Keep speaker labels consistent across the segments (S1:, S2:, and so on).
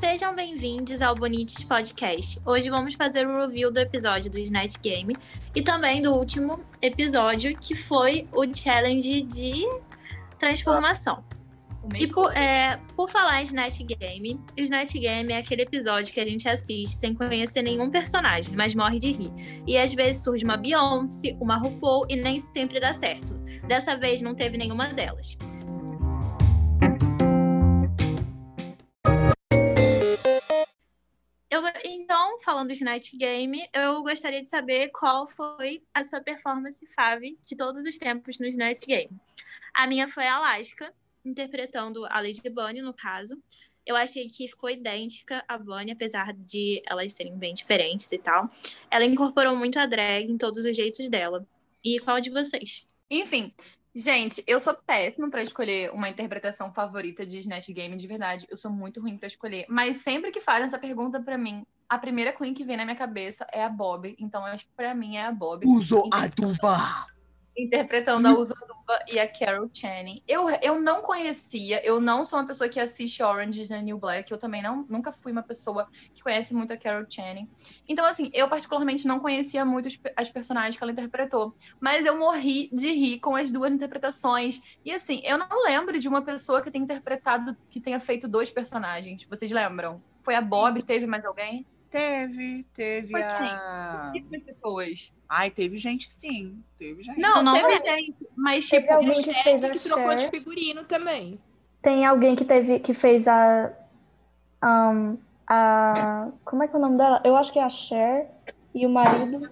S1: Sejam bem-vindos ao Bonites Podcast. Hoje vamos fazer o review do episódio do Snatch Game e também do último episódio, que foi o challenge de transformação. E por, é, por falar em Snatch Game, o Snatch Game é aquele episódio que a gente assiste sem conhecer nenhum personagem, mas morre de rir. E às vezes surge uma Beyoncé, uma RuPaul e nem sempre dá certo. Dessa vez não teve nenhuma delas. Eu, então, falando do Snatch Game, eu gostaria de saber qual foi a sua performance fave de todos os tempos no Snatch Game. A minha foi a Alaska, interpretando a Lady Bunny, no caso. Eu achei que ficou idêntica a Bunny, apesar de elas serem bem diferentes e tal. Ela incorporou muito a drag em todos os jeitos dela. E qual de vocês?
S2: Enfim, gente, eu sou péssima para escolher uma interpretação favorita de Snatch Game, de verdade. Eu sou muito ruim para escolher. Mas sempre que fazem essa pergunta para mim, a primeira Queen que vem na minha cabeça é a Bob. Então eu acho que pra mim é a Bob.
S3: Uso a Dumba!
S2: interpretando a Uso Aduba e a Carol Channing. Eu, eu não conhecia, eu não sou uma pessoa que assiste Orange is the New Black, eu também não, nunca fui uma pessoa que conhece muito a Carol Channing. Então, assim, eu particularmente não conhecia muito as personagens que ela interpretou, mas eu morri de rir com as duas interpretações. E, assim, eu não lembro de uma pessoa que tenha interpretado, que tenha feito dois personagens. Vocês lembram? Foi a Bob, teve mais alguém?
S3: Teve, teve
S2: Foi
S3: a.
S2: quem? Pessoas?
S3: Ai, teve gente sim. Teve gente.
S2: Não,
S1: não
S2: teve gente, mas
S4: Teve
S2: tipo,
S4: alguém que
S5: Cher
S4: fez a
S5: que trocou de figurino também.
S4: Tem alguém que teve que fez a, um, a como é que é o nome dela? Eu acho que é a Cher e o marido.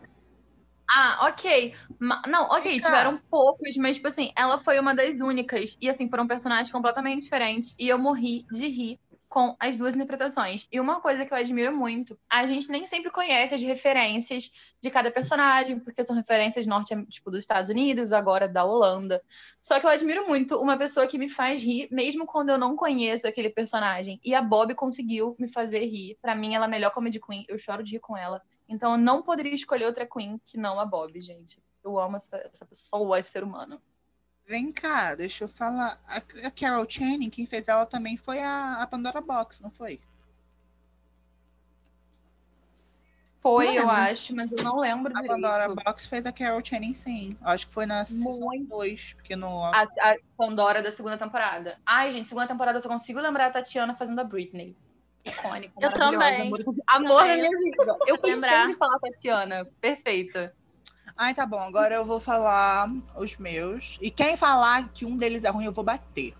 S2: Ah, ok. Ma- Não, ok, tiveram poucos, mas, tipo assim, ela foi uma das únicas. E, assim, foram personagens completamente diferentes. E eu morri de rir com as duas interpretações. E uma coisa que eu admiro muito, a gente nem sempre conhece as referências de cada personagem, porque são referências norte, tipo, dos Estados Unidos, agora da Holanda. Só que eu admiro muito uma pessoa que me faz rir, mesmo quando eu não conheço aquele personagem. E a Bob conseguiu me fazer rir. Pra mim, ela é a melhor comedy queen. Eu choro de rir com ela. Então, eu não poderia escolher outra queen que não a Bob, gente. Eu amo essa, essa pessoa, esse ser humano.
S3: Vem cá, deixa eu falar. A, a Carol Channing, quem fez ela também foi a, a Pandora Box, não foi?
S2: Foi,
S1: Não
S2: eu
S1: lembro.
S2: acho, mas eu não lembro
S3: A
S2: direito.
S3: Pandora Box fez a Carol Channing, sim. Acho que foi na season
S2: Muito.
S3: 2, porque no.
S2: A, a Pandora da segunda temporada. Ai, gente, segunda temporada eu só consigo lembrar a Tatiana fazendo a Britney. Icônica,
S1: Eu também.
S2: Amor, amor da minha vida. Eu
S1: lembrar.
S2: sempre falar Tatiana. Perfeita.
S3: Ai, tá bom. Agora eu vou falar os meus. E quem falar que um deles é ruim, eu vou bater.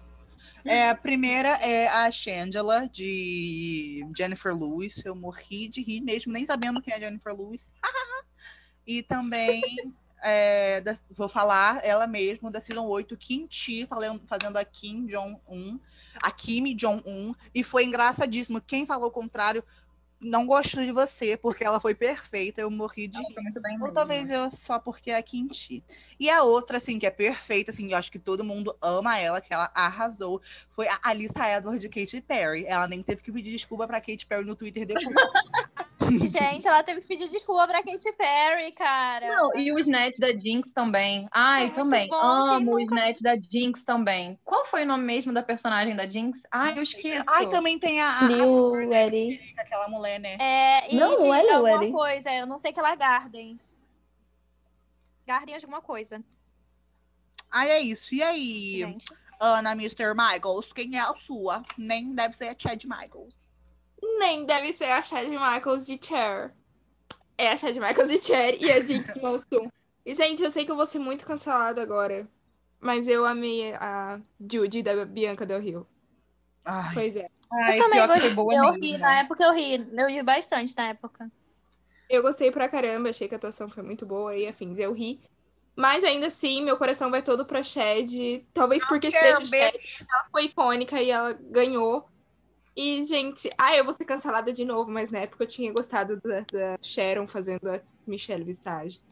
S3: É, a primeira é a Shangela, de Jennifer Lewis. Eu morri de rir mesmo, nem sabendo quem é Jennifer Lewis. e também é, da- vou falar ela mesma, da Season 8, Kim Chi, falando, fazendo a Kim Jong-un. A Kim Jong-un. E foi engraçadíssimo. Quem falou o contrário não gostou de você, porque ela foi perfeita. Eu morri de rir.
S2: Foi muito bem
S3: Ou talvez eu só porque é a Kimchi. E a outra, assim, que é perfeita, assim, eu acho que todo mundo ama ela, que ela arrasou, foi a Alissa Edward de Katy Perry. Ela nem teve que pedir desculpa pra Katy Perry no Twitter depois.
S1: Gente, ela teve que pedir desculpa pra Katy Perry, cara.
S2: Não, e o Snatch da Jinx também. Ai,
S1: É
S2: também.
S1: bom,
S2: Amo o
S1: nunca-
S2: Snatch da Jinx também. Qual foi o nome mesmo da personagem da Jinx? Ai, eu esqueço.
S3: Ai, também tem a, a, a aquela mulher, né?
S1: É, e
S4: Não, não é
S1: alguma
S4: Lueri.
S1: coisa, eu não sei que ela é Gardens. Gardens alguma coisa,
S3: Ai, é isso. E aí,
S1: gente.
S3: Ana Mr. Michaels, quem é a sua? Nem deve ser a Chad Michaels.
S5: Nem deve ser a Chad Michaels de Cher. É a Chad Michaels de Cher e a Jinx Monsoon. E, gente, eu sei que eu vou ser muito cancelada agora. Mas eu amei a Judy da Bianca Del Rio.
S3: Ai,
S5: Pois é.
S2: Ai,
S1: eu também gostei. Eu
S2: mesmo.
S1: ri, na época eu ri. Eu ri bastante na época.
S5: Eu gostei pra caramba, achei que a atuação foi muito boa e afins. Eu ri. Mas ainda assim, meu coração vai todo pra Chad. Talvez porque seja
S3: bitch.
S5: ela foi icônica e ela ganhou. E, gente, ah, eu vou ser cancelada de novo, mas na época eu tinha gostado da, da Sharon fazendo a Michelle Visage.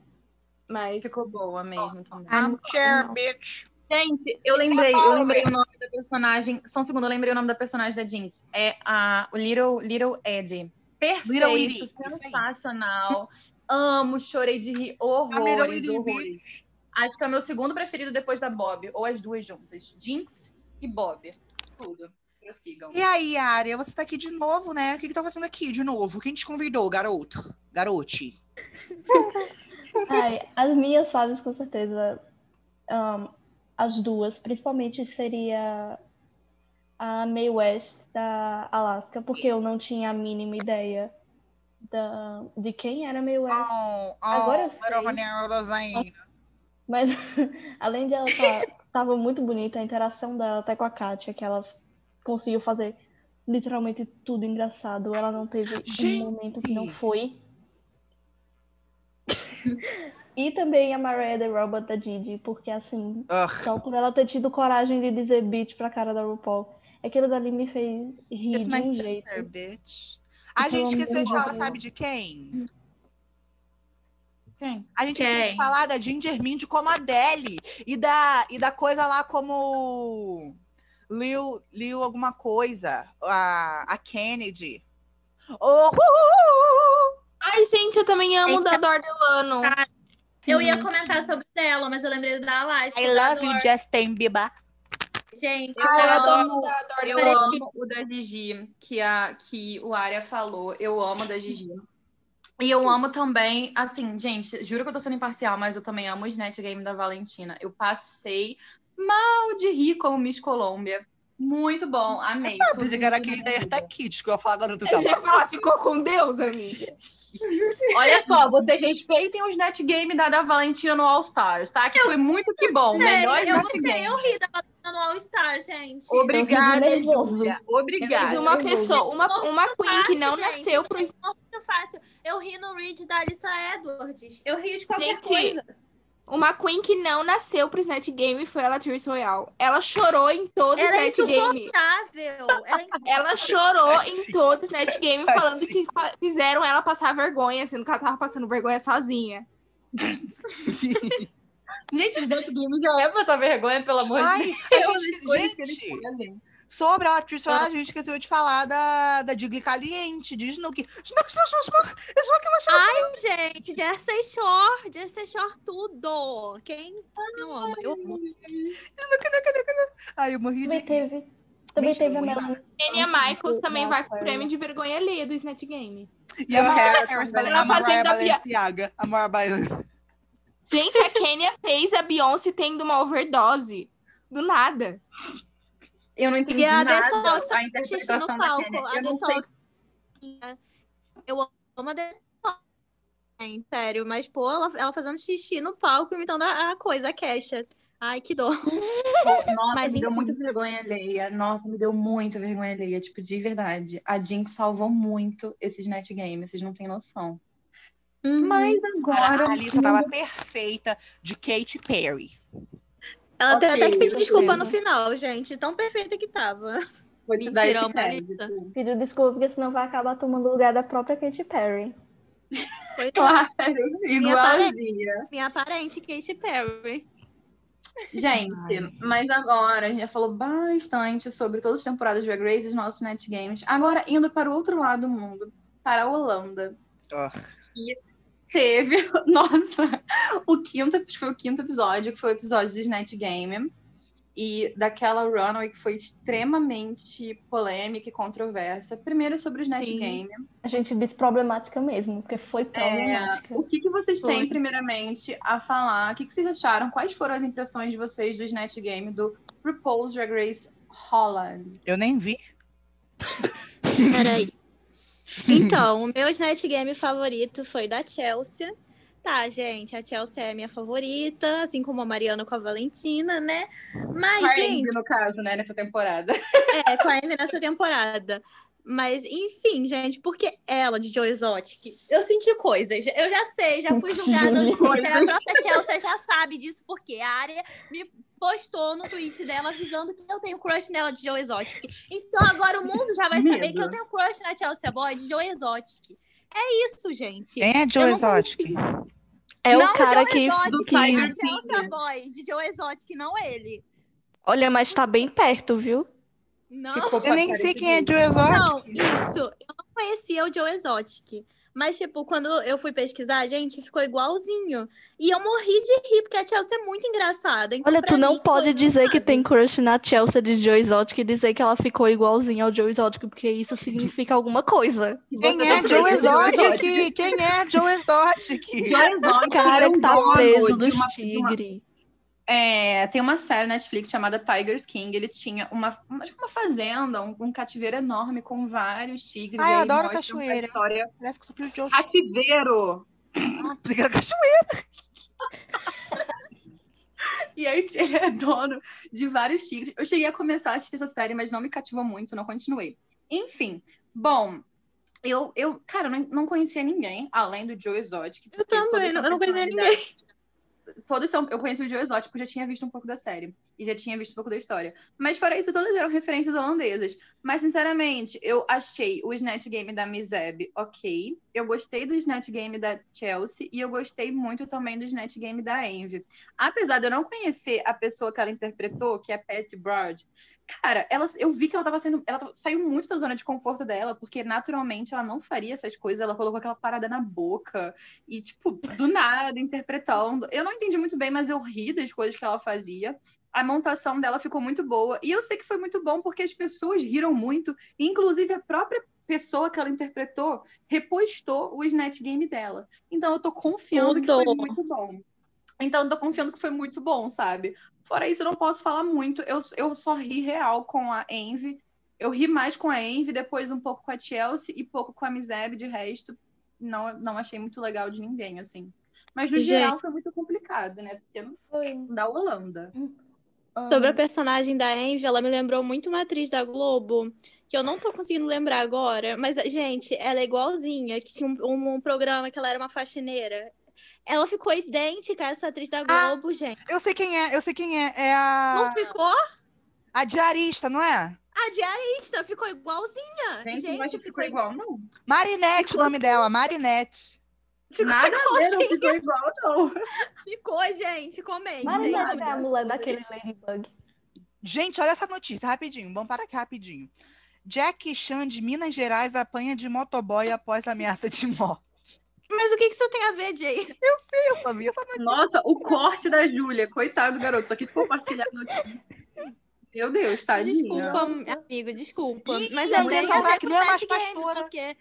S5: Mas
S2: Ficou boa mesmo também.
S3: I'm Cher, bitch.
S2: Gente, eu lembrei, eu lembrei o nome da personagem. Só um segundo, eu lembrei o nome da personagem da Jinx. É a o Little, Little Ed. Perfeito,
S3: Little Edie,
S2: sensacional. Amo, chorei de rir
S3: A Little
S2: horrores,
S3: Edie,
S2: horrores. Acho que é o meu segundo preferido depois da Bob, ou as duas juntas. Jinx e Bob. Tudo. Prossigam.
S3: E aí, Área, você tá aqui de novo, né? O que que tá fazendo aqui de novo? Quem te convidou, garoto? Garote.
S4: Ai, as minhas faves, com certeza, ahn, as duas, principalmente seria a Mae West da Alaska, porque eu não tinha a mínima ideia da, de quem era a Mae West.
S3: Oh, oh,
S4: Agora eu sei. Mas além de ela estar tava muito bonita, a interação dela até com a Katia, que ela conseguiu fazer literalmente tudo engraçado. Ela não teve
S3: Gente!
S4: um momento que não foi. e também a Mariah the Robot da Didi, porque assim,
S3: Ugh.
S4: só por ela ter tido coragem de dizer bitch pra cara da RuPaul. Aquilo dali me fez rir
S3: Kiss
S4: de um
S3: sister,
S4: jeito.
S3: bitch. A gente esqueceu de falar, sabe de quem?
S2: Quem?
S3: A gente esqueceu de falar da Ginger Mint como Adele. E da, e da coisa lá como Lil, Lil alguma coisa. A, a Kennedy. Oh, uh, uh, uh,
S5: Ai, gente, eu também amo
S1: Eita.
S5: da Dor Delano.
S1: Eu ia comentar sobre dela, mas eu lembrei da Alaska.
S3: I love you. Justin Bieber.
S1: Gente,
S2: Eu
S5: eu
S1: adoro.
S5: amo da Dor
S2: Eu
S5: Delano.
S2: amo o da Gigi, que, a, que o Arya falou. Eu amo o da Gigi. E eu amo também, assim, gente, juro que eu tô sendo imparcial, mas eu também amo o Snatch Game da Valentina. Eu passei mal de rir como Miss Colômbia. Muito bom, amei.
S3: Ah, pensei que era aquele da. Erta Kids que eu ia falar agora do
S5: Eu já ia falar, ficou com Deus, amiga.
S2: Olha só, vocês respeitem o Snatch Game da, da Valentina no All Stars, tá? Que foi muito que bom. Melhor
S1: eu gostei, eu ri da Valentina no All Star, gente.
S2: Obrigada,
S4: nervoso.
S2: Júlia.
S5: Mas
S2: Obrigada.
S5: uma pessoa, uma, uma queen que não
S1: Fácil,
S5: nasceu
S1: gente,
S5: pro.
S1: muito fácil. Eu ri no read da Alissa Edwards. Eu rio de qualquer
S5: Gente,
S1: coisa.
S5: Uma queen que não nasceu pro Snatch Game foi a Latrice Royale. Ela chorou em todo o
S1: Ela é
S5: Snatch Game.
S1: Ela é
S5: Ela chorou em
S3: Tadinha.
S5: todo o Snatch Game falando que fizeram ela passar vergonha, sendo que ela tava passando vergonha sozinha.
S2: Gente, o Snatch Game já é passar vergonha, pelo amor de Deus.
S3: gente, gente. Sobre a atriz, a gente esqueceu de falar da, da Digli Caliente, de Snooki. Snooki, Snooki, Snooki, Snooki, Snooki,
S1: Ai, gente, Jersey Shore, Jersey Shore tudo. Quem não ama? Eu amo.
S3: Ai, eu morri
S4: Também
S3: de...
S4: teve, também teve a Melanie.
S5: Kenya Michaels também vai com o prêmio de vergonha alheia do Snatch Game.
S3: E a Mariah Balenciaga. A Mariah Balenciaga.
S5: Gente, a Kenya fez a Beyoncé tendo uma overdose. Do nada.
S2: Eu não entendi
S1: E a
S2: nada
S1: Detox
S2: a
S1: xixi
S2: interpretação
S1: no
S2: da
S1: palco.
S2: Kenya.
S1: A
S2: Eu
S1: Detox. Eu amo a Detox. Gente, Sério, mas, pô, ela, ela fazendo xixi no palco, imitando a, a coisa, a Kesha. Ai, que dor.
S2: Nossa,
S1: Mas
S2: me deu
S1: enfim.
S2: muita vergonha alheia. Nossa, me deu muita vergonha alheia. Tipo, de verdade. A Jinx salvou muito esses net games, vocês não têm noção. Mas
S3: Cara,
S2: agora.
S3: a Alissa tava perfeita de Katy Perry.
S1: Ela tem
S2: Ok,
S1: até que pedir desculpa no final, gente. Tão perfeita que tava.
S2: Vou te dar
S1: Mentira,
S2: crédito.
S4: Pediu desculpa, porque senão vai acabar tomando o lugar da própria Katy Perry.
S1: Foi
S2: Claro,
S1: Minha
S2: igualzinha.
S1: minha parente, Katy Perry.
S2: Gente,
S3: Ai.
S2: mas agora a gente já falou bastante sobre todas as temporadas de Drag Race e os nossos net games. Agora, indo para o outro lado do mundo, para a Holanda.
S3: Ah.
S2: E teve, nossa, o quinto, foi o quinto episódio, que foi o episódio do Snatch Game. E daquela runway que foi extremamente polêmica e controversa. Primeiro sobre o Snatch
S1: Sim.
S2: Game.
S4: A gente diz problemática mesmo, porque foi problemática.
S2: O que, que vocês
S1: Foi.
S2: têm, primeiramente, a falar? O que, que vocês acharam? Quais foram as impressões de vocês do Snatch Game do RuPaul's Drag Race Holland?
S3: Eu nem vi.
S1: Peraí. Então, o meu Snatch Game favorito foi da Chelsea. Tá, gente, a Chelsea é a minha favorita, assim como a Mariana com a Valentina, né? Mas,
S2: Com a
S1: gente,
S2: no caso, né, nessa temporada.
S1: é, com a Amy nessa temporada. Mas, enfim, gente, porque ela, de Joe Exotic, eu senti coisas. Eu já sei, já fui julgada no Twitter. A própria Chelsea já sabe disso, porque a área me postou no tweet dela avisando que eu tenho crush nela de Joe Exotic. Então agora o mundo já vai saber que eu tenho crush na Chelsea Boy de Joe Exotic. É isso, gente.
S3: Quem é Joe Exotic?
S4: É
S1: não
S4: o cara
S1: Joe
S4: que,
S1: Exotic,
S4: que-
S1: a Chelsea. Boy de Joe Exotic, não ele.
S4: Olha, mas tá bem perto, viu?
S1: Não.
S3: Eu nem sei quem é. Joe Exotic.
S1: Não, isso. Eu não conhecia o Joe Exotic. Mas, tipo, quando eu fui pesquisar, gente, ficou igualzinho. E eu morri de rir, porque a Chelsea é muito engraçada. Então,
S4: Olha, tu não
S1: mim,
S4: pode dizer que tem crush na Chelsea de Joe Exotic e dizer que ela ficou igualzinha ao Joe Exotic, porque isso significa alguma coisa.
S3: Quem é
S2: tá
S3: Joe Exotic? Quem é Joe Exotic?
S2: Joe Exotic
S4: O cara
S2: é um
S4: tá preso dos tigres.
S2: É, tem uma série Netflix chamada Tiger's King. Ele tinha uma, uma, tipo uma fazenda, um, um cativeiro enorme com vários tigres.
S3: Ah, eu adoro cachoeira.
S2: História...
S3: Parece que eu sou filho de.
S2: Cativeiro!
S3: Ah, cachoeira.
S2: E aí ele é dono de vários tigres. Eu cheguei a começar a assistir essa série, mas não me cativou muito, não continuei. Enfim, bom, eu, eu cara, não, não conhecia ninguém além do Joe Exotic.
S1: Eu também, eu não conhecia ninguém.
S2: Todos são, eu conheci o Joe Exotic porque já tinha visto um pouco da série e já tinha visto um pouco da história. Mas fora isso, todas eram referências holandesas. Mas, sinceramente, eu achei o Snatch Game da Mizeb ok. Eu gostei do Snatch Game da Chelsea e eu gostei muito também do Snatch Game da Envy. Apesar de eu não conhecer a pessoa que ela interpretou, que é Pat Broad, cara, ela, eu vi que ela tava sendo. Ela saiu muito da zona de conforto dela, porque naturalmente ela não faria essas coisas. Ela colocou aquela parada na boca e, tipo, do nada, interpretando. Eu não entendi muito bem, mas eu ri das coisas que ela fazia. A montação dela ficou muito boa. E eu sei que foi muito bom porque as pessoas riram muito. Inclusive, a própria pessoa que ela interpretou repostou o Snatch Game dela. Então, eu tô confiando que foi
S1: Tudo.
S2: muito bom. Então, eu tô confiando que foi muito bom, sabe? Fora isso, eu não posso falar muito. Eu, eu só ri real com a Envy. Eu ri mais com a Envy, depois um pouco com a Chelsea e pouco com a Mizeb. De resto, não, não achei muito legal de ninguém, assim. Mas no
S1: Gente.
S2: geral foi muito complicado, né? Porque
S4: Foi.
S2: da Holanda.
S1: Sobre a personagem da Envy, ela me lembrou muito uma atriz da Globo, que eu não tô conseguindo lembrar agora, mas, gente, ela é igualzinha, que tinha um, um programa que ela era uma faxineira. Ela ficou idêntica a essa atriz da
S3: Ah.
S1: Globo, gente.
S3: Eu sei quem é, eu sei quem é. É
S1: Não
S3: a,
S1: ficou?
S3: a diarista, não é?
S1: A diarista ficou igualzinha.
S2: Gente,
S1: Gente,
S2: mas ficou igual, não.
S3: Marinette, o nome dela, Marinette.
S1: Ficou
S2: Nada a ver, não
S1: igualzinha.
S2: ficou igual, não.
S1: Ficou, gente. Comentem.
S4: Marinette é a mulher daquele Ladybug.
S3: Gente, olha essa notícia, rapidinho. Vamos parar aqui rapidinho. Jackie Chan de Minas Gerais apanha de motoboy após ameaça de morte.
S1: Mas o que que isso tem a ver, Jay?
S3: Eu vi essa notícia.
S2: Nossa, o corte da Júlia. Coitado do garoto, só que compartilhar notícia. Meu Deus, tadinha.
S1: Desculpa, amigo, desculpa.
S3: Ih,
S1: Mas é
S3: Andressa
S1: bem
S3: Urach
S1: a ver
S3: não é mais pastora.
S1: Porque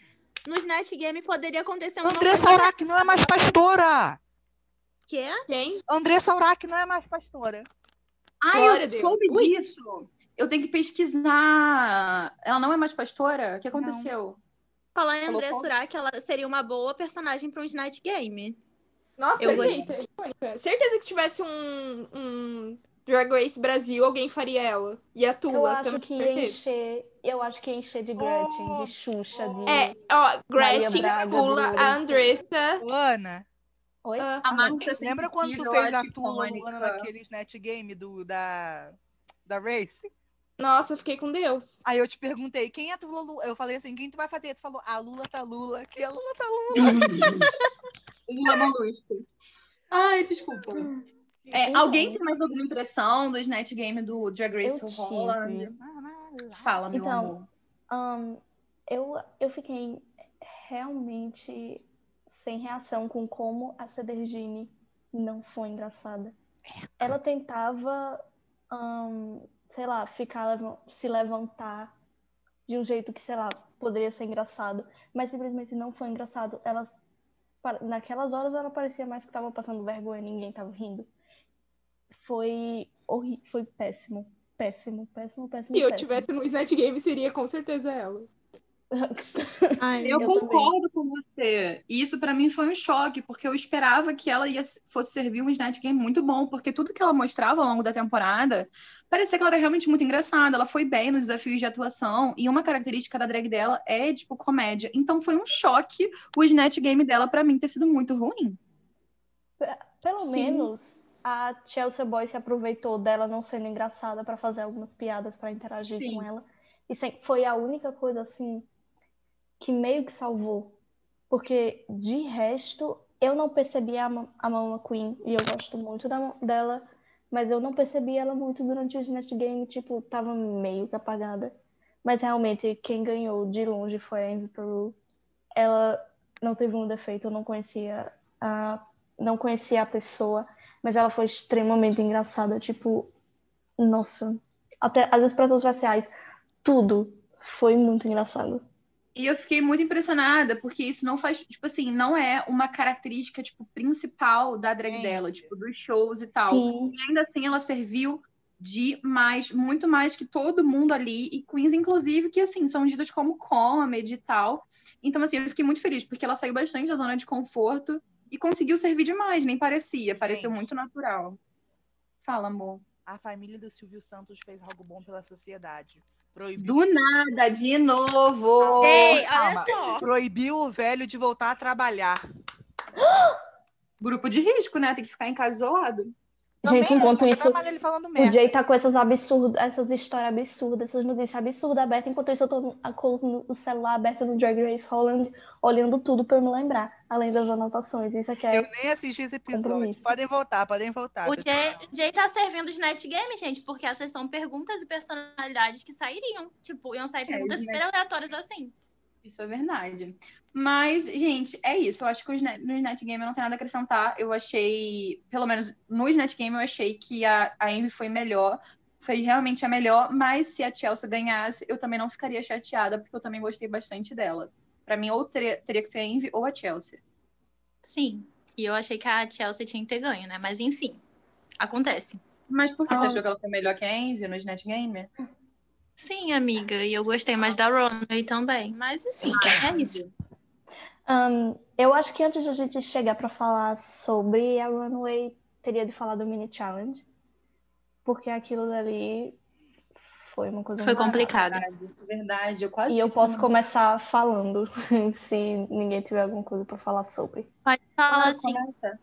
S1: no Snatch Game poderia acontecer alguma
S3: Andressa Urach não é mais pastora.
S1: que é
S5: Quem?
S3: Andressa Urach não é mais pastora.
S2: Ai,
S5: Glória
S2: eu
S5: Deus.
S2: soube disso. Eu tenho que pesquisar. Ela não é mais pastora? O que aconteceu?
S1: Falar em André? Surak, ela seria uma boa personagem para um Snatch Game.
S5: Nossa,
S1: Eu
S5: perfeita. Certeza que se tivesse um, um Drag Race Brasil, alguém faria ela. E a
S4: Eu
S5: Tula
S4: acho
S5: também.
S4: que ia encher. Eu acho que ia encher de Gretchen, de Xuxa, de.
S5: É, ó, Gretchen,
S4: Braga,
S5: a Andressa.
S3: Ana,
S4: Oi?
S5: ah,
S2: A. Marcia
S3: lembra quando tu fez a
S2: icônica.
S3: Luana, naquele Snatch Game do, da, da Race?
S5: Nossa, eu fiquei com Deus.
S3: Aí eu te perguntei, quem é tu, Lulu? Eu falei assim, quem tu vai fazer? Tu falou, a Lula tá Lula, que a Lula tá Lula.
S2: Lula Molusco. Ai, desculpa. É,
S4: Então,
S2: alguém tem mais alguma impressão do Snatch Game do Drag Race
S4: Eu
S2: Holland?
S4: tive.
S2: Fala, meu
S4: Então,
S2: amor.
S4: Ahn, eu, eu fiquei realmente sem reação com como a Cedergine não foi engraçada. Ela tentava, ahn, sei lá, ficar, se levantar de um jeito que, sei lá, poderia ser engraçado, mas simplesmente não foi engraçado. Ela, pa- naquelas horas ela parecia mais que estava passando vergonha, ninguém estava rindo. Foi horrível, foi péssimo, péssimo, péssimo, péssimo,
S5: Se eu
S4: péssimo.
S5: tivesse no Snatch Game, seria com certeza ela.
S1: Ai,
S2: Eu
S4: eu
S2: concordo com você. E isso pra mim foi um choque, porque eu esperava que ela ia, fosse servir um Snatch Game muito bom, porque tudo que ela mostrava ao longo da temporada parecia que ela era realmente muito engraçada. Ela foi bem nos desafios de atuação, e uma característica da drag dela é, tipo, comédia. Então foi um choque o Snatch Game dela pra mim ter sido muito ruim.
S4: Pelo
S1: Sim.
S4: menos a Chelsea Boy se aproveitou dela não sendo engraçada pra fazer algumas piadas pra interagir
S2: Sim.
S4: com ela. E foi a única coisa assim que meio que salvou. Porque de resto, eu não percebi a, a Mama Queen e eu gosto muito da, dela, mas eu não percebi ela muito durante o Snatch Game, tipo, tava meio que apagada. Mas realmente quem ganhou de longe foi a Envy Peru. Ela não teve um defeito, eu não conhecia a, não conhecia a pessoa, mas ela foi extremamente engraçada, tipo, nossa, até as expressões faciais, tudo foi muito engraçado.
S2: E eu fiquei muito impressionada, porque isso não faz, tipo assim, não é uma característica, tipo, principal da drag
S3: Gente.
S2: dela, tipo, dos shows e tal.
S4: Sim,
S2: E ainda assim ela serviu de mais, muito mais que todo mundo ali, e queens, inclusive, que assim, são ditas como comedy e tal. Então, assim, eu fiquei muito feliz, porque ela saiu bastante da zona de conforto e conseguiu servir demais, nem parecia, pareceu
S3: Gente.
S2: muito natural. Fala, amor.
S3: A família do Silvio Santos fez algo bom pela sociedade. Proibiu,
S2: Do nada, de novo!
S1: Ei,
S3: calma.
S1: olha só.
S3: proibiu o velho de voltar a trabalhar.
S2: Grupo de risco, né? Tem que ficar em casa isolado.
S4: Gente, enquanto isso,
S3: mais ele falando
S4: o. Jay tá com essas absurdas, essas histórias absurdas, essas notícias absurdas abertas, enquanto isso eu tô com o celular aberto no Drag Race Holland, olhando tudo pra eu me lembrar, além das anotações. Isso aqui é
S3: Eu nem assisti esse episódio.
S4: Compromisso.
S3: Podem voltar, podem voltar.
S1: O. Jay, Jay tá servindo os net games, gente, porque essas são perguntas e personalidades que sairiam. Tipo, iam sair perguntas
S2: os
S1: super aleatórias assim.
S2: Isso é verdade. Mas, gente, é isso. Eu acho que os net, Netgame eu não tenho nada a acrescentar. Eu achei, pelo menos nos Netgame, eu achei que a, a Envy foi melhor. Foi realmente a melhor. Mas se a Chelsea ganhasse, eu também não ficaria chateada, porque eu também gostei bastante dela. Pra mim, ou seria, teria que ser a Envy ou a Chelsea.
S1: Sim. E eu achei que a Chelsea tinha que ter ganho, né? Mas enfim, acontece.
S2: Mas por que
S4: Ah.
S2: você achou que ela foi melhor que a Envy nos Netgame?
S1: Sim, amiga. E eu gostei mais da Runway também. Mas assim, é isso.
S4: Ahn, eu acho que antes de a gente chegar para falar sobre a Runway, teria de falar do Mini Challenge. Porque aquilo dali foi uma coisa
S1: Foi
S4: muito
S1: complicado.
S2: Verdade, verdade. Eu quase
S4: E eu posso
S2: no-
S4: começar falando, se ninguém tiver alguma coisa para falar sobre.
S1: Pode falar
S2: Ah,
S1: assim.
S2: começa.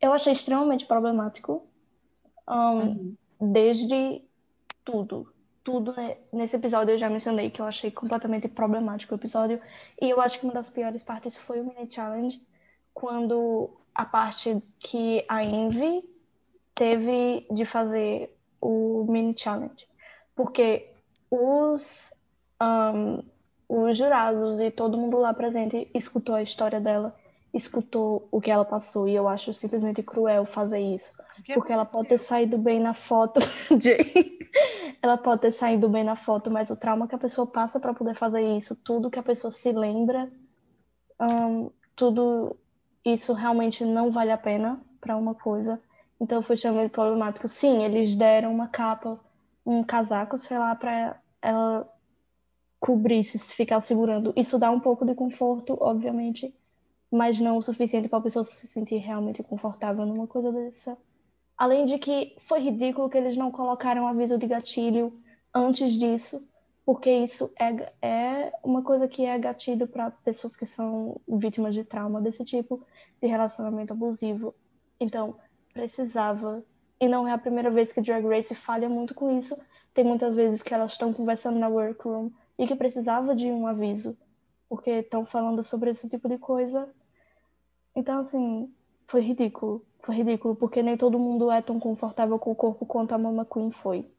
S4: Eu achei extremamente problemático, ahn,
S2: Uhum.
S4: desde tudo. Tudo ne- nesse episódio eu já mencionei que eu achei completamente problemático o episódio. E eu acho que uma das piores partes foi o Mini Challenge, quando a parte que a Envy teve de fazer o Mini Challenge. Porque os, ahn, os jurados e todo mundo lá presente escutou a história dela, escutou o que ela passou, e eu acho simplesmente cruel fazer isso. Porque ela pode ter saído bem na foto. Ela pode ter saído bem na foto, mas o trauma que a pessoa passa para poder fazer isso, tudo que a pessoa se lembra, tudo isso realmente não vale a pena para uma coisa. Então foi extremamente problemático. Sim, eles deram uma capa, um casaco, sei lá, para ela cobrir se ficar segurando. Isso dá um pouco de conforto, obviamente, mas não o suficiente para a pessoa se sentir realmente confortável numa coisa dessa. Além de que foi ridículo que eles não colocaram aviso de gatilho antes disso, porque isso é, é uma coisa que é gatilho para pessoas que são vítimas de trauma desse tipo de relacionamento abusivo. Então, precisava. E não é a primeira vez que Drag Race falha muito com isso. Tem muitas vezes que elas estão conversando na workroom e que precisava de um aviso, porque estão falando sobre esse tipo de coisa. Então, assim, foi ridículo. Foi ridículo, porque nem todo mundo é tão confortável com o corpo quanto a Mama Queen foi.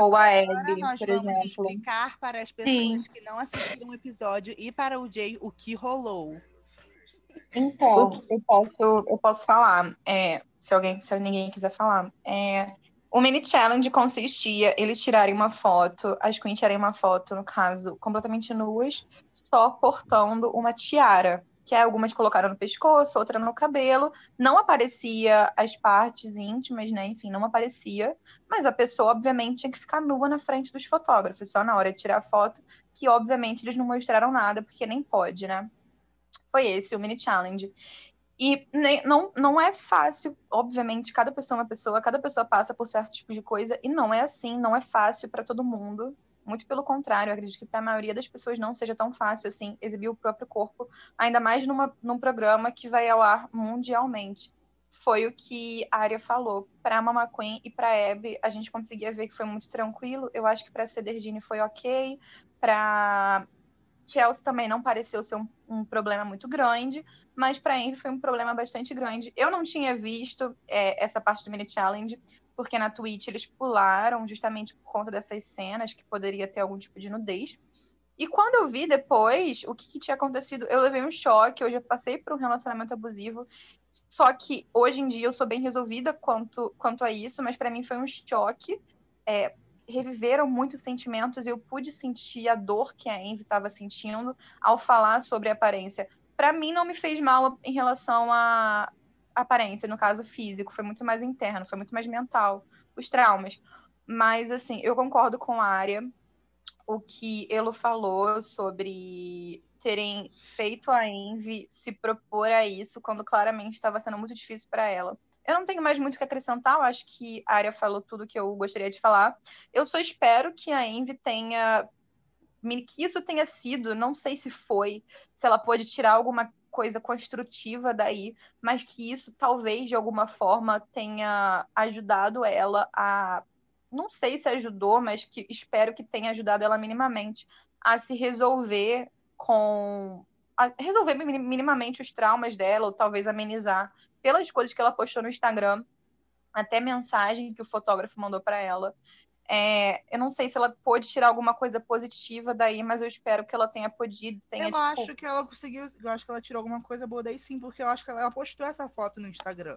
S2: Ou a
S3: Agora
S2: Abby,
S3: nós
S2: por
S3: vamos
S2: exemplo.
S3: explicar para as pessoas que não assistiram o episódio e para o Jay o que rolou.
S2: Então, eu posso, eu posso falar, é, se alguém, se ninguém quiser falar. É, o mini challenge consistia eles tirarem uma foto, as queens tirarem uma foto, no caso, completamente nuas, só portando uma tiara, que algumas colocaram no pescoço, outra no cabelo. Não aparecia as partes íntimas, né? Enfim, não aparecia. Mas a pessoa, obviamente, tinha que ficar nua na frente dos fotógrafos, só na hora de tirar a foto, que obviamente eles não mostraram nada, porque nem pode, né? Foi esse o mini challenge. E nem- não, não é fácil, obviamente, cada pessoa é uma pessoa, cada pessoa passa por certo tipo de coisa, e não é assim, não é fácil para todo mundo. Muito pelo contrário, acredito que para a maioria das pessoas não seja tão fácil assim exibir o próprio corpo, ainda mais numa, num programa que vai ao ar mundialmente. Foi o que a Arya falou. Para a Mama Queen e para a Abby, a gente conseguia ver que foi muito tranquilo. Eu acho que para a Cederdine foi ok. Para Chelsea também não pareceu ser um, um problema muito grande, mas para Envy foi um problema bastante grande. Eu não tinha visto é, essa parte do mini challenge, porque na Twitch eles pularam justamente por conta dessas cenas que poderia ter algum tipo de nudez. E quando eu vi depois o que, que, tinha acontecido, eu levei um choque. Eu já passei por um relacionamento abusivo. Só que hoje em dia eu sou bem resolvida quanto, quanto a isso, mas para mim foi um choque. É, reviveram muitos sentimentos e eu pude sentir a dor que a Envy estava sentindo ao falar sobre a aparência. Para mim, não me fez mal em relação à aparência, no caso físico, foi muito mais interno, foi muito mais mental, os traumas. Mas, assim, eu concordo com a área o que Elo falou sobre terem feito a Envy se propor a isso quando claramente estava sendo muito difícil para ela. Eu não tenho mais muito o que acrescentar, eu acho que a Arya falou tudo que eu gostaria de falar. Eu só espero que a Envy tenha que isso tenha sido, não sei se foi, se ela pode tirar alguma coisa construtiva daí, mas que isso talvez de alguma forma tenha ajudado ela a não sei se ajudou, mas que espero que tenha ajudado ela minimamente a se resolver com. A resolver minimamente os traumas dela, ou talvez amenizar pelas coisas que ela postou no Instagram, até mensagem que o fotógrafo mandou para ela. É, eu não sei se ela pôde tirar alguma coisa positiva daí, mas eu espero que ela tenha podido. Tenha,
S3: eu
S2: tipo...
S3: acho que ela conseguiu. Eu acho que ela tirou alguma coisa boa daí sim, porque eu acho que ela, ela postou essa foto no Instagram.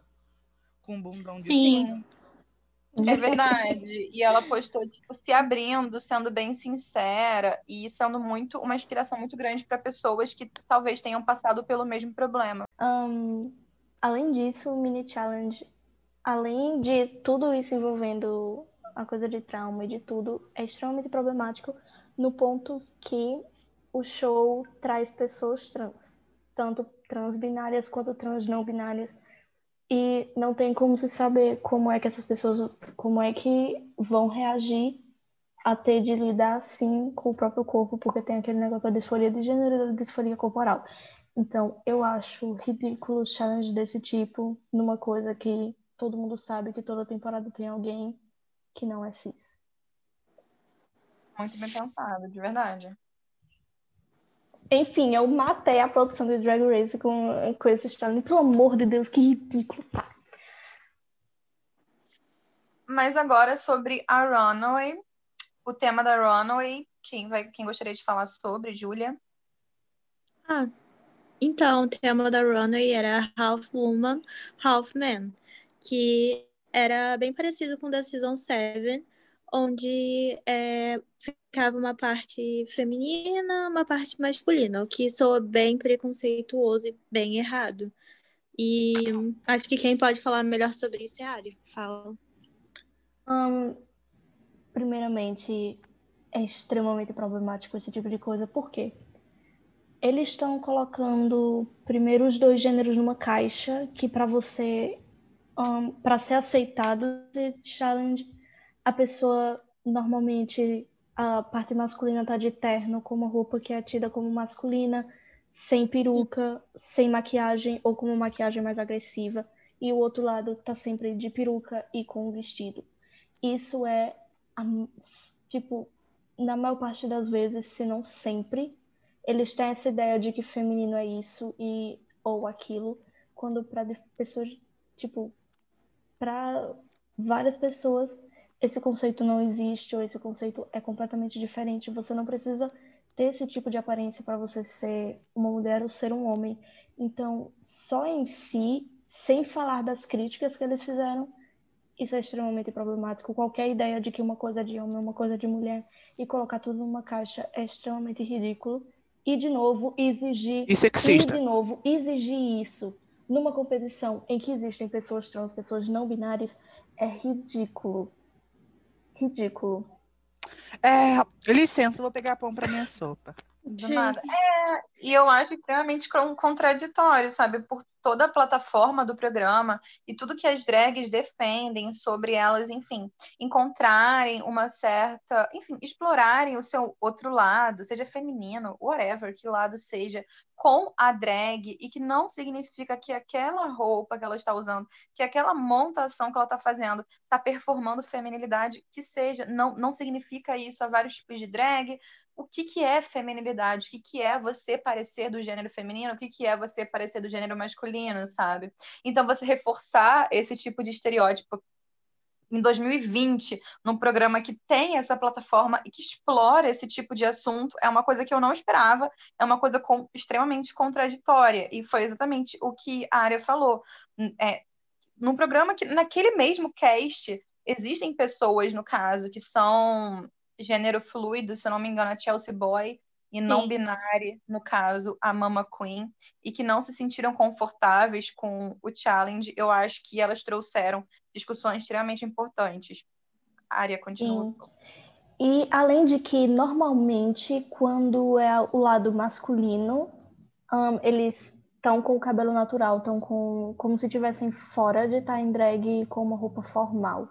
S3: Com um bundão de
S1: Sim.
S2: É verdade. E ela postou, tipo, se abrindo, sendo bem sincera e sendo muito uma inspiração muito grande para pessoas que talvez tenham passado pelo mesmo problema.
S4: Um, além disso, o mini challenge, além de tudo isso envolvendo a coisa de trauma e de tudo, é extremamente problemático no ponto que o show traz pessoas trans, tanto trans binárias quanto trans não binárias e não tem como se saber como é que essas pessoas, como é que vão reagir a ter de lidar assim com o próprio corpo, porque tem aquele negócio da disforia de gênero da disforia corporal. Então, eu acho ridículo challenge desse tipo numa coisa que todo mundo sabe que toda temporada tem alguém que não é cis.
S2: Muito bem pensado, de verdade.
S4: Enfim, eu matei a produção de Drag Race com, com esse challenge. Pelo amor de Deus, que ridículo.
S2: Mas agora sobre a Runaway, o tema da Runaway, quem, vai, quem gostaria de falar sobre, Julia?
S1: Ah, então, o tema da Runaway era Half Woman, Half Man, que era bem parecido com o da Season 7, onde é, ficava uma parte feminina, uma parte masculina, o que soa bem preconceituoso e bem errado. E acho que quem pode falar melhor sobre isso é a Ari. Fala.
S4: Um, primeiramente, é extremamente problemático esse tipo de coisa, por quê? Eles estão colocando primeiro os dois gêneros numa caixa que para você um, para ser aceitado esse challenge a pessoa normalmente a parte masculina tá de terno com uma roupa que é tida como masculina, sem peruca, sem maquiagem ou com uma maquiagem mais agressiva, e o outro lado tá sempre de peruca e com um vestido. Isso é tipo na maior parte das vezes, se não sempre, eles têm essa ideia de que feminino é isso e ou aquilo, quando para pessoas, tipo, para várias pessoas esse conceito não existe ou esse conceito é completamente diferente. Você não precisa ter esse tipo de aparência para você ser uma mulher ou ser um homem. Então, só em si, sem falar das críticas que eles fizeram, isso é extremamente problemático. Qualquer ideia de que uma coisa é de homem, uma coisa é de mulher e colocar tudo numa caixa é extremamente ridículo. E de novo exigir
S3: e sexista.
S4: E de novo exigir isso numa competição em que existem pessoas trans, pessoas não binárias é ridículo ridículo.
S3: É, licença, vou pegar pão para minha sopa.
S2: Do nada. É, e eu acho extremamente contraditório, sabe? Por toda a plataforma do programa e tudo que as drags defendem sobre elas, enfim, encontrarem uma certa, enfim, explorarem o seu outro lado, seja feminino, whatever, que lado seja, com a drag e que não significa que aquela roupa que ela está usando, que aquela montação que ela está fazendo, está performando feminilidade, que seja, não, não significa isso a vários tipos de drag, o que, que é feminilidade, o que, que é você parecer do gênero feminino, o que, que é você parecer do gênero masculino, sabe? Então, você reforçar esse tipo de estereótipo em 2020, num programa que tem essa plataforma e que explora esse tipo de assunto, é uma coisa que eu não esperava, é uma coisa com, extremamente contraditória. E foi exatamente o que a área falou. É, num programa que, naquele mesmo cast, existem pessoas, no caso, que são gênero fluido, se eu não me engano, a Chelsea Boy, e não binária, no caso, a Mama Queen, e que não se sentiram confortáveis com o challenge, eu acho que elas trouxeram discussões extremamente importantes. A área continua. Sim.
S4: E além de que, normalmente, quando é o lado masculino, um, eles estão com o cabelo natural, estão com como se estivessem fora de estar em drag com uma roupa formal.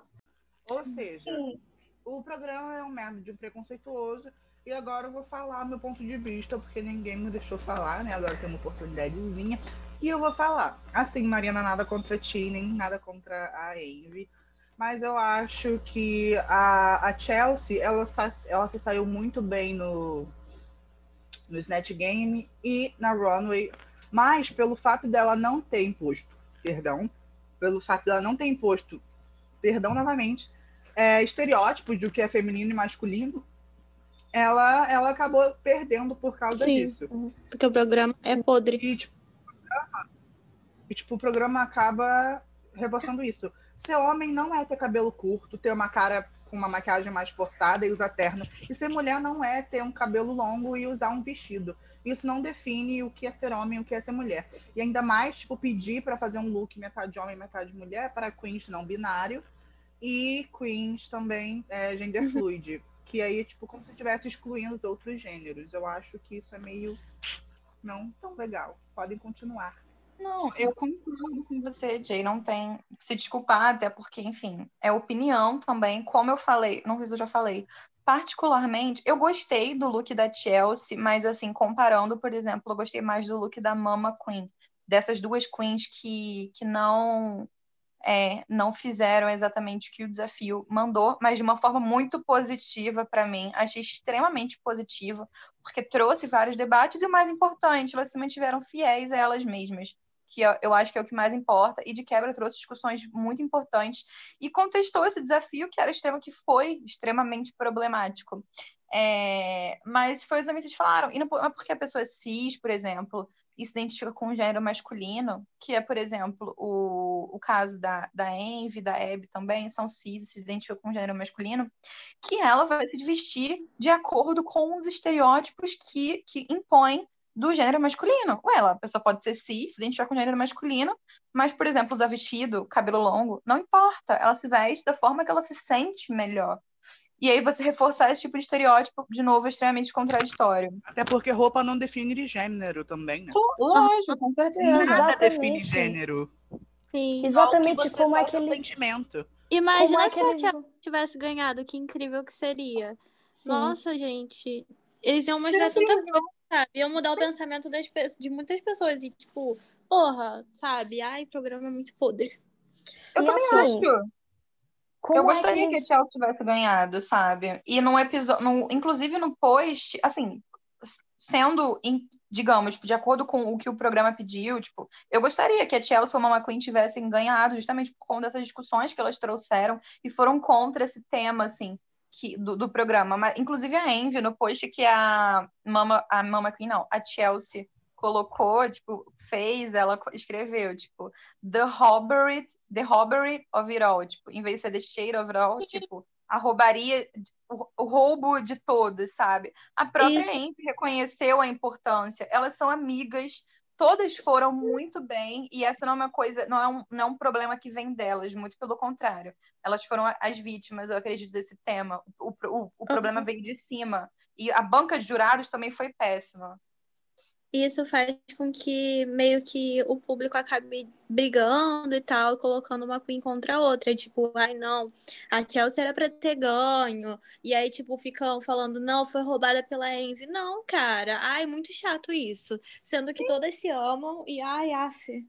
S3: Ou seja, Sim. O programa é um merda de um preconceituoso e agora eu vou falar meu ponto de vista, porque ninguém me deixou falar, né? Agora tem uma oportunidadezinha. E eu vou falar. Assim, Mariana, nada contra ti, nem nada contra a Envy. Mas eu acho que a, a Chelsea, ela, ela se saiu muito bem no, no Snatch Game e na Runway. Mas pelo fato dela não ter imposto, perdão, pelo fato dela não ter imposto, perdão novamente, é, estereótipo de o que é feminino e masculino, ela, ela acabou perdendo por causa
S1: Sim,
S3: disso.
S1: Porque o programa é podre.
S3: E, tipo, e, tipo, o programa acaba reforçando isso. Ser homem não é ter cabelo curto, ter uma cara com uma maquiagem mais forçada e usar terno. E ser mulher não é ter um cabelo longo e usar um vestido. Isso não define o que é ser homem e o que é ser mulher. E ainda mais, tipo, pedir para fazer um look metade homem, metade mulher para queens não binário e queens também é, gender fluid que aí é tipo como se estivesse excluindo outros gêneros. Eu acho que isso é meio não tão legal. Podem continuar.
S2: Não, eu concordo com você, Jay. Não tem que se desculpar, até porque, enfim, é opinião também. Como eu falei, não sei se eu já falei, particularmente, eu gostei do look da Chelsea, mas assim, comparando, por exemplo, eu gostei mais do look da Mama Queen. Dessas duas queens que, que não é, não fizeram exatamente o que o desafio mandou, mas de uma forma muito positiva para mim. Achei extremamente positiva, porque trouxe vários debates e o mais importante, elas se mantiveram fiéis a elas mesmas, que eu acho que é o que mais importa, e de quebra trouxe discussões muito importantes e contestou esse desafio que era extremo, que foi extremamente problemático. É, mas foi exatamente o que falaram, e não é porque a pessoa é cis, por exemplo, e se identifica com o gênero masculino, que é, por exemplo, o, o caso da, da Envy, da Abby também, são cis, se identificam com o gênero masculino, que ela vai se vestir de acordo com os estereótipos que, que impõem do gênero masculino. Ué, ela, a pessoa pode ser cis, se identificar com o gênero masculino, mas, por exemplo, usar vestido, cabelo longo, não importa. Ela se veste da forma que ela se sente melhor. E aí você reforçar esse tipo de estereótipo, de novo, é extremamente contraditório.
S3: Até porque roupa não define gênero também, né?
S2: Lógico, com certeza.
S3: Nada Exatamente. define gênero.
S1: Sim.
S4: Exatamente
S3: Só
S4: como
S3: aquele
S4: sentimento.
S1: Imagina se aquele... a tivesse ganhado, que incrível que seria. Sim. Nossa, gente. Eles iam mostrar tanta coisa, sabe? Iam mudar o pensamento das de muitas pessoas. E, tipo, porra, sabe? Ai, programa é muito podre.
S2: Eu e também assim, acho. Como eu gostaria é que, que a Chelsea tivesse ganhado, sabe? E num episódio, inclusive no post, assim, sendo, digamos, de acordo com o que o programa pediu, tipo, eu gostaria que a Chelsea ou a Mama Queen tivessem ganhado, justamente por conta dessas discussões que elas trouxeram e foram contra esse tema, assim, que, do, do programa. Mas, inclusive a Envy, no post que a Mama, a Mama Queen, não, a Chelsea colocou, tipo, fez, ela escreveu, tipo, the robbery, the robbery of it all, tipo, em vez de ser the shade of it all, Sim. tipo, a roubaria, o, roubo de todos, sabe? A própria Isso. reconheceu a importância, elas são amigas, todas foram muito bem, e essa não é uma coisa, não é um, não é um problema que vem delas, muito pelo contrário. Elas foram as vítimas, eu acredito, desse tema. O, o, o problema uhum. veio de cima. E a banca de jurados também foi péssima
S1: isso faz com que meio que o público acabe brigando e tal, colocando uma Queen contra a outra. Tipo, ai não, a Chelsea era pra ter ganho. E aí, tipo, ficam falando, não, foi roubada pela Envy. Não, cara, ai, muito chato isso. Sendo que todas se amam e ai, af.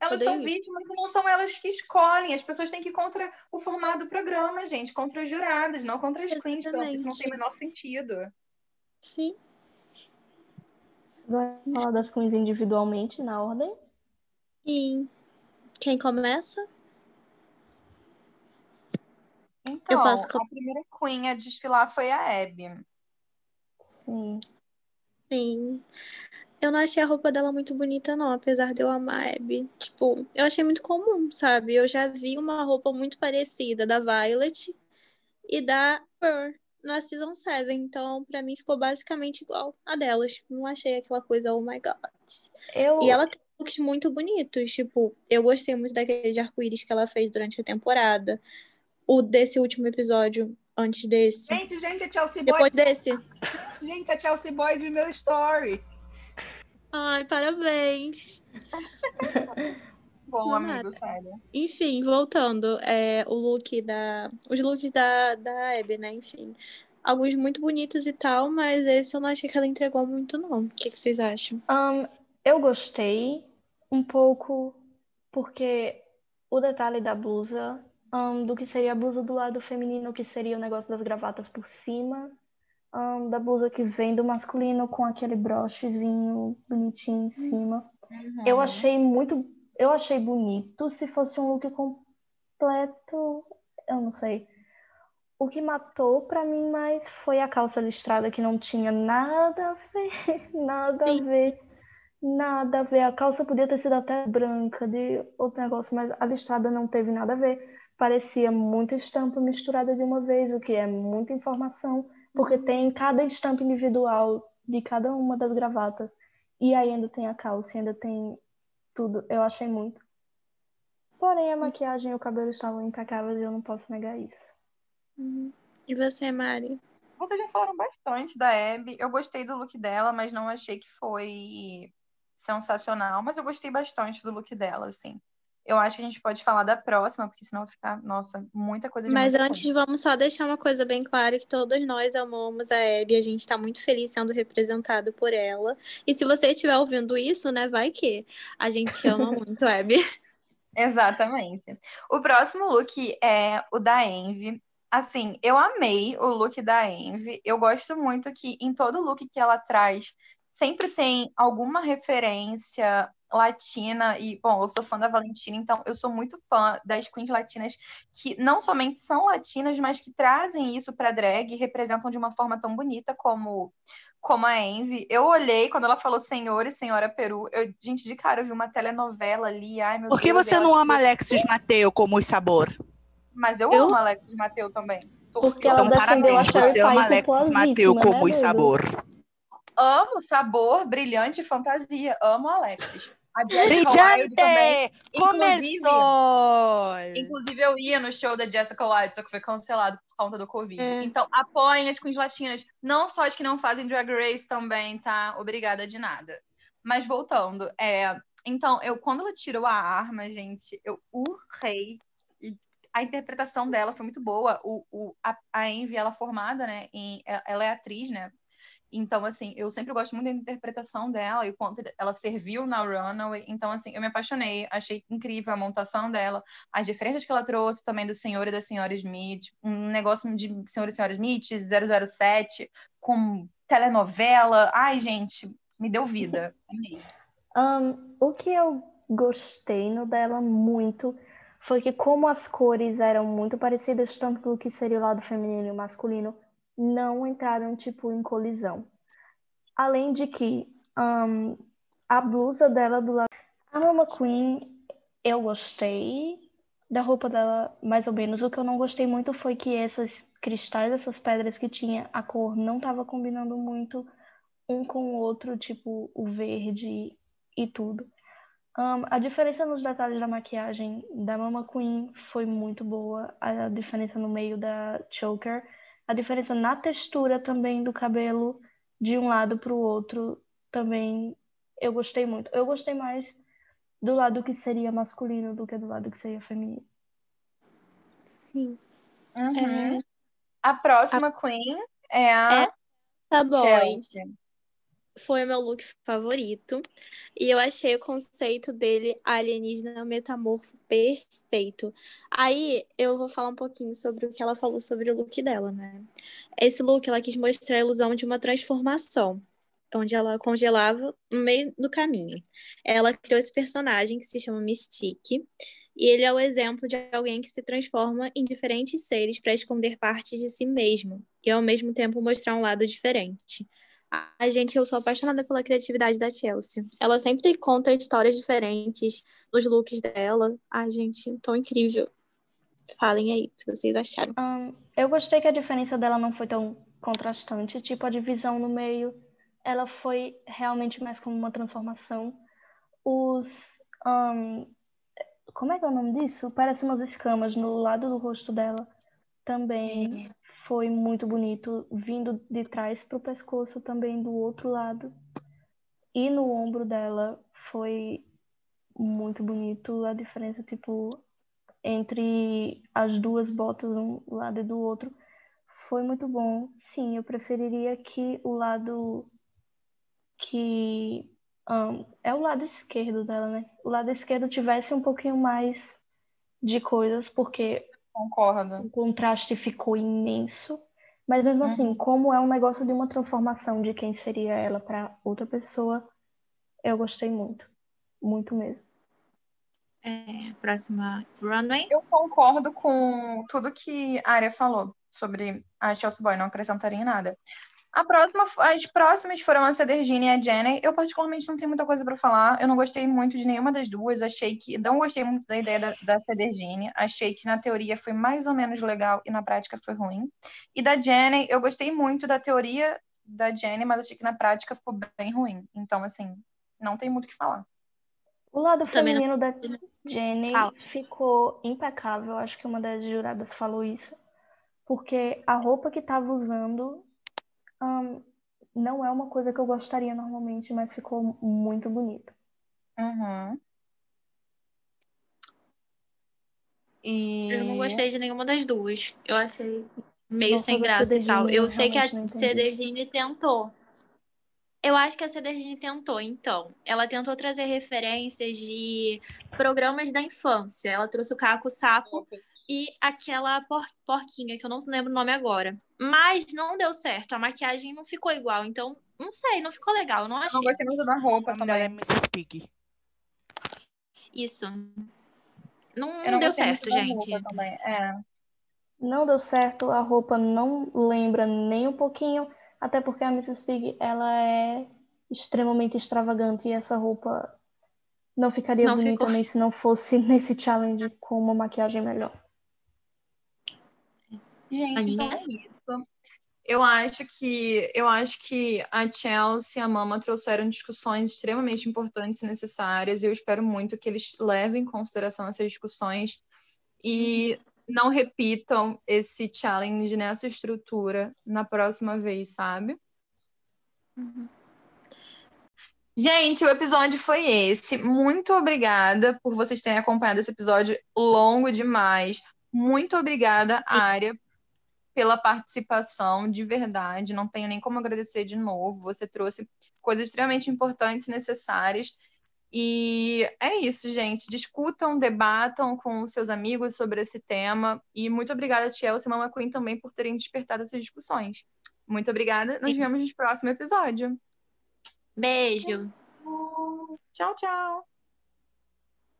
S2: Elas são vítimas e não são elas que escolhem. As pessoas têm que ir contra o formato do programa, gente, contra as juradas, não contra as queens, porque isso não tem o menor sentido.
S1: Sim.
S4: Vai falar das queens individualmente, na ordem?
S1: Sim. Quem começa?
S2: Então,
S1: posso
S2: a primeira Queen a desfilar foi a Abby.
S4: Sim.
S1: Sim. Eu não achei a roupa dela muito bonita, não, apesar de eu amar a Abby. Tipo, eu achei muito comum, sabe? Eu já vi uma roupa muito parecida da Violet e da Pearl na Season 7. Então, pra mim, ficou basicamente igual a delas. Não achei aquela coisa, oh my god.
S4: Eu,
S1: E ela tem looks muito bonitos. Tipo, eu gostei muito daquele de arco-íris que ela fez durante a temporada. O desse último episódio, antes desse.
S3: Gente, gente, a Chelsea Boy.
S1: Depois desse.
S3: Gente, a Chelsea Boy viu meu story.
S1: Ai, parabéns.
S2: Bom, amigo,
S1: nada.
S2: sério.
S1: Enfim, voltando, é, o look da. Os looks da, da Abby, né? Enfim. Alguns muito bonitos e tal, mas esse eu não achei que ela entregou muito, não. O que, que vocês acham?
S4: Ahn, eu gostei um pouco porque o detalhe da blusa, ahn, do que seria a blusa do lado feminino, que seria o negócio das gravatas por cima, ahn, da blusa que vem do masculino com aquele brochezinho bonitinho em cima. Eu
S2: Uhum.
S4: achei muito, eu achei bonito. Se fosse um look completo, eu não sei. O que matou pra mim mais foi a calça listrada que não tinha nada a ver, nada a ver, nada a ver. A calça podia ter sido até branca de outro negócio, mas a listrada não teve nada a ver. Parecia muita estampa misturada de uma vez, o que é muita informação, porque tem cada estampa individual de cada uma das gravatas. E aí ainda tem a calça, ainda tem tudo. Eu achei muito. Porém, a maquiagem e o cabelo estavam impecáveis e eu não posso negar isso.
S1: Uhum. E você, Mari?
S2: Vocês já falaram bastante da Abby. Eu gostei do look dela, mas não achei que foi sensacional. Mas eu gostei bastante do look dela, assim. Eu acho que a gente pode falar da próxima, porque senão vai ficar, nossa, muita coisa de
S1: Mas antes,
S2: coisa.
S1: vamos só deixar uma coisa bem clara, que todos nós amamos a Abby, a gente tá muito feliz sendo representado por ela. E se você estiver ouvindo isso, né, vai que a gente ama muito a Abby.
S2: Exatamente. O próximo look é o da Envy. Assim, eu amei o look da Envy. Eu gosto muito que em todo look que ela traz, sempre tem alguma referência latina. E, bom, eu sou fã da Valentina, então eu sou muito fã das queens latinas que não somente são latinas, mas que trazem isso para drag e representam de uma forma tão bonita como como a Envy. Eu olhei quando ela falou Senhor e Senhora Peru. Eu, gente, de cara, eu vi uma telenovela ali. Ai, meu
S3: Por que
S2: Deus,
S3: você
S2: ela
S3: não ama Alexis Mateu como o sabor?
S2: Mas eu,
S1: Eu?
S2: amo a Alex Mateu também.
S4: Porque
S3: Então, parabéns, você ama Alexis Mateu
S4: vítima,
S3: como
S4: né,
S3: o sabor.
S2: Amo sabor, brilhante, fantasia. Amo a Alexis. A Jessica Wilde também.
S3: Brilhante! Começou!
S2: inclusive, eu ia no show da Jessica Wilde, só que foi cancelado por conta do Covid.
S1: É.
S2: Então, apoiem as queens latinas. Não só as que não fazem Drag Race também, tá? Obrigada de nada. Mas voltando, é... Então, eu, quando ela tirou a arma, gente, eu urrei. E A interpretação dela foi muito boa. O, o, a, a Envy, ela é formada, né? Em, ela é atriz, né? Então, assim, eu sempre gosto muito da interpretação dela e o quanto ela serviu na Runaway. Então, assim, eu me apaixonei. Achei incrível a montação dela, as diferenças que ela trouxe também do Senhor e da Senhora Smith, um negócio de Senhor e Senhora Smith, 007, com telenovela. Ai, gente, me deu vida.
S4: Ahn, o que eu gostei no dela muito foi que, como as cores eram muito parecidas, tanto do que seria o lado feminino e o masculino, não entraram, tipo, em colisão. Além de que ahn, a blusa dela do lado. A Mama Queen, eu gostei da roupa dela, mais ou menos. O que eu não gostei muito foi que esses cristais, essas pedras que tinha, a cor não estava combinando muito um com o outro, tipo, o verde e tudo. Ahn, a diferença nos detalhes da maquiagem da Mama Queen foi muito boa. A diferença no meio da choker. A diferença na textura também do cabelo de um lado para o outro também eu gostei muito. Eu gostei mais do lado que seria masculino do que do lado que seria feminino.
S1: Sim.
S2: Uhum. A próxima Queen é a
S1: É. Tá bom.
S2: Chelsea.
S1: Foi o meu look favorito. E eu achei o conceito dele alienígena metamorfo perfeito. Aí eu vou falar um pouquinho sobre o que ela falou sobre o look dela, né? Esse look ela quis mostrar a ilusão de uma transformação, onde ela congelava no meio do caminho. Ela criou esse personagem que se chama Mystique. E ele é o exemplo de alguém que se transforma em diferentes seres para esconder partes de si mesmo e ao mesmo tempo mostrar um lado diferente. A gente, eu sou apaixonada pela criatividade da Chelsea. Ela sempre conta histórias diferentes nos looks dela. Ai, gente, tão incrível. Falem aí o que vocês acharam.
S4: Um, eu gostei que a diferença dela não foi tão contrastante. Tipo, a divisão no meio, ela foi realmente mais como uma transformação. Os. Um, como é que é o nome disso? Parece umas escamas no lado do rosto dela. Também é. Foi muito bonito, vindo de trás para o pescoço também do outro lado. E no ombro dela foi muito bonito a diferença, tipo, entre as duas botas, um lado e do outro. Foi muito bom. Sim, eu preferiria que o lado que um, é o lado esquerdo dela, né? O lado esquerdo tivesse um pouquinho mais de coisas, porque
S2: Concordo.
S4: o contraste ficou imenso. Mas mesmo assim, uhum. como é um negócio de uma transformação de quem seria ela para outra pessoa, eu gostei muito. Muito mesmo.
S1: É, próxima runway.
S2: Eu concordo com tudo que a Arya falou sobre a Chelsea Boy, não acrescentaria nada. A próxima, as próximas foram a Cedergine e a Jenny. Eu, particularmente, não tenho muita coisa para falar. Eu não gostei muito de nenhuma das duas. Achei que. Não gostei muito da ideia da, da Cedergine. Achei que na teoria foi mais ou menos legal e na prática foi ruim. E da Jenny, eu gostei muito da teoria da Jenny, mas achei que na prática ficou bem ruim. Então, assim, não tem muito o que falar.
S4: O lado feminino da Jenny Fala. ficou impecável. Acho que uma das juradas falou isso. Porque a roupa que estava usando um, não é uma coisa que eu gostaria normalmente, mas ficou muito bonito.
S2: Uhum. E...
S1: Eu não gostei de nenhuma das duas. Eu achei meio sem graça e tal. Eu, sei que a Cedergine tentou. Eu acho que a Cedergine tentou, então. Ela tentou trazer referências de programas da infância. Ela trouxe o Caco Sapo e aquela por porquinha, que eu não lembro o nome agora. Mas não deu certo, a maquiagem não ficou igual, então, não sei, não ficou legal, não achei.
S2: Eu não gostei muito da roupa também.
S3: é Mrs. Pig.
S1: Isso. Não, não deu certo, gente.
S2: É.
S4: Não deu certo, a roupa não lembra nem um pouquinho, até porque a Mrs. Pig, ela é extremamente extravagante e essa roupa não ficaria não bonita ficou. nem se não fosse nesse challenge com uma maquiagem melhor.
S2: Gente, então é isso. Eu acho que eu acho que a Chelsea e a Mama trouxeram discussões extremamente importantes e necessárias, e eu espero muito que eles levem em consideração essas discussões e não repitam esse challenge nessa estrutura na próxima vez, sabe? Uhum. Gente, o episódio foi esse. Muito obrigada por vocês terem acompanhado esse episódio longo demais. Muito obrigada, Área, pela participação, de verdade. Não tenho nem como agradecer de novo. Você trouxe coisas extremamente importantes e necessárias. E é isso, gente. Discutam, debatam com seus amigos sobre esse tema. E muito obrigada, Chelsea e Mama Queen, também por terem despertado essas discussões. Muito obrigada. Nos vemos no próximo episódio.
S1: Beijo.
S2: Tchau, tchau.